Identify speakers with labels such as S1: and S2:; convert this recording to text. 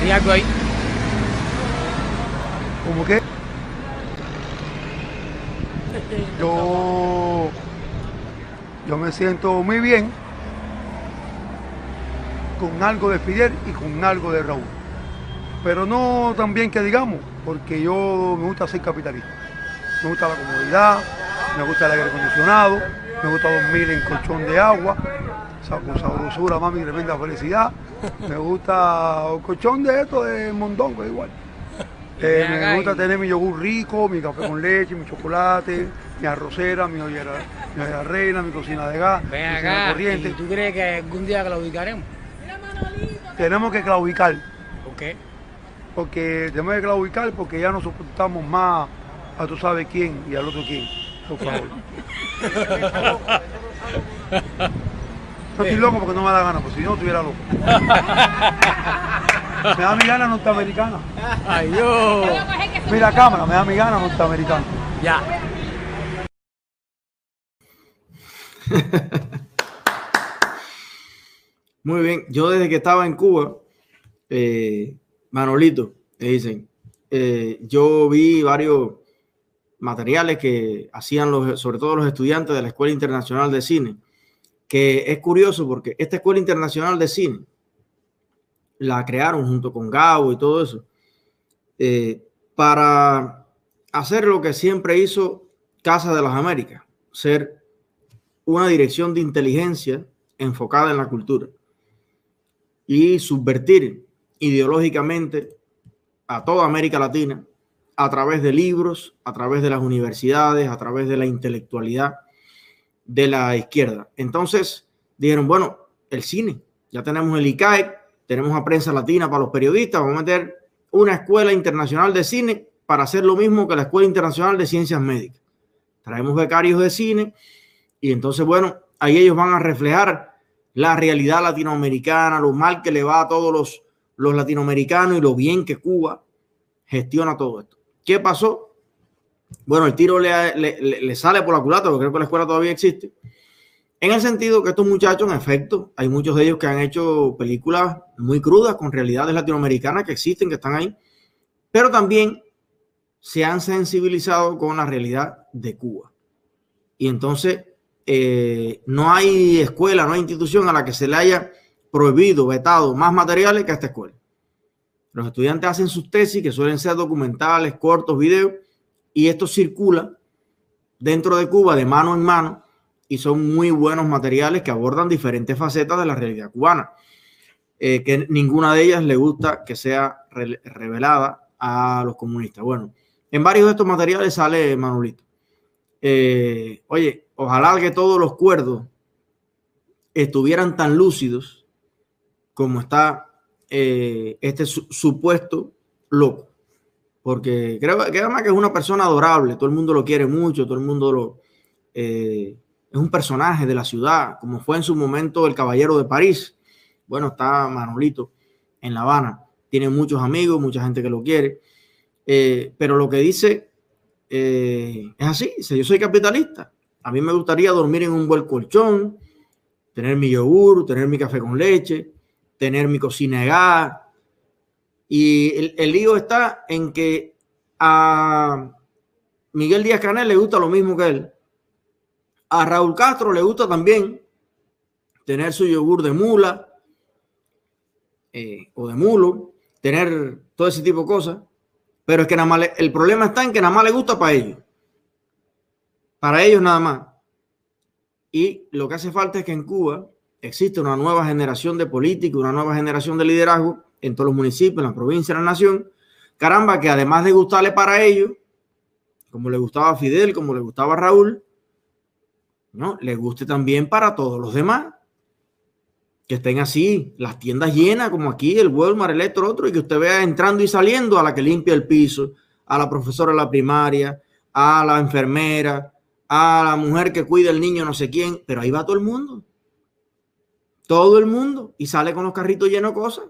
S1: ¿Hay algo ahí?
S2: ¿Cómo qué? Yo, yo me siento muy bien con algo de Fidel y con algo de Raúl. Pero no tan bien que digamos, porque yo me gusta ser capitalista. Me gusta la comodidad, me gusta el aire acondicionado, me gusta dormir en colchón de agua, con sabrosura, mami, tremenda felicidad. Me gusta el colchón de esto de mondongo igual. Eh, me gusta tener mi yogur rico, mi café con leche, mi chocolate, mi arrocera, mi ollera, mi ollera reina, mi cocina de gas, mi cocina corriente.
S1: ¿Y tú crees que algún día claudicaremos?
S2: Tenemos que claudicar.
S1: ¿Por qué?
S2: Porque tenemos que claudicar porque ya no soportamos más a tú sabes quién y al otro quién. Por favor. No estoy loco porque no me da gana, pues si no estuviera loco. Me da mi gana norteamericana.
S1: Ay, Dios.
S2: Mira cámara, me da mi gana norteamericana.
S1: Ya.
S3: Muy bien, yo desde que estaba en Cuba, eh, Manolito, me dicen, eh, yo vi varios materiales que hacían los, sobre todo los estudiantes de la Escuela Internacional de Cine, que es curioso porque esta Escuela Internacional de Cine la crearon junto con Gabo y todo eso, eh, para hacer lo que siempre hizo Casa de las Américas, ser una dirección de inteligencia enfocada en la cultura y subvertir ideológicamente a toda América Latina a través de libros, a través de las universidades, a través de la intelectualidad de la izquierda. Entonces dijeron, bueno, el cine, ya tenemos el ICAE, tenemos a prensa latina para los periodistas, vamos a meter una escuela internacional de cine para hacer lo mismo que la Escuela Internacional de Ciencias Médicas. Traemos becarios de cine y entonces, bueno, ahí ellos van a reflejar la realidad latinoamericana, lo mal que le va a todos los, los latinoamericanos y lo bien que Cuba gestiona todo esto. ¿Qué pasó? Bueno, el tiro le, sale por la culata, porque creo que la escuela todavía existe. En el sentido que estos muchachos, en efecto, hay muchos de ellos que han hecho películas muy crudas con realidades latinoamericanas que existen, que están ahí, pero también se han sensibilizado con la realidad de Cuba. Y entonces eh, no hay escuela, no hay institución a la que se le haya prohibido, vetado más materiales que a esta escuela. Los estudiantes hacen sus tesis, que suelen ser documentales, cortos, videos, y esto circula dentro de Cuba de mano en mano y son muy buenos materiales que abordan diferentes facetas de la realidad cubana, eh, que ninguna de ellas le gusta que sea revelada a los comunistas. Bueno, en varios de estos materiales sale Manolito. Eh, oye, ojalá que todos los cuerdos estuvieran tan lúcidos como está eh, este supuesto loco. Porque creo que es una persona adorable, todo el mundo lo quiere mucho, todo el mundo lo... Eh, es un personaje de la ciudad, como fue en su momento el Caballero de París. Bueno, está Manolito en La Habana, tiene muchos amigos, mucha gente que lo quiere, eh, pero lo que dice es así, dice, yo soy capitalista, a mí me gustaría dormir en un buen colchón, tener mi yogur, tener mi café con leche, tener mi cocina de gas. Y el, lío está en que a Miguel Díaz Canel le gusta lo mismo que él. A Raúl Castro le gusta también tener su yogur de mula eh, o de mulo, tener todo ese tipo de cosas. Pero es que nada más el problema está en que nada más le gusta para ellos. Para ellos nada más. Y lo que hace falta es que en Cuba existe una nueva generación de políticos, una nueva generación de liderazgo en todos los municipios, en la provincia, en la nación. Caramba, que además de gustarle para ellos, como le gustaba a Fidel, como le gustaba a Raúl, ¿no? Le guste también para todos los demás. Que estén así, las tiendas llenas, como aquí, el Walmart, el otro, otro, y que usted vea entrando y saliendo a la que limpia el piso, a la profesora de la primaria, a la enfermera, a la mujer que cuida el niño, no sé quién, pero ahí va todo el mundo todo el mundo y sale con los carritos llenos de cosas.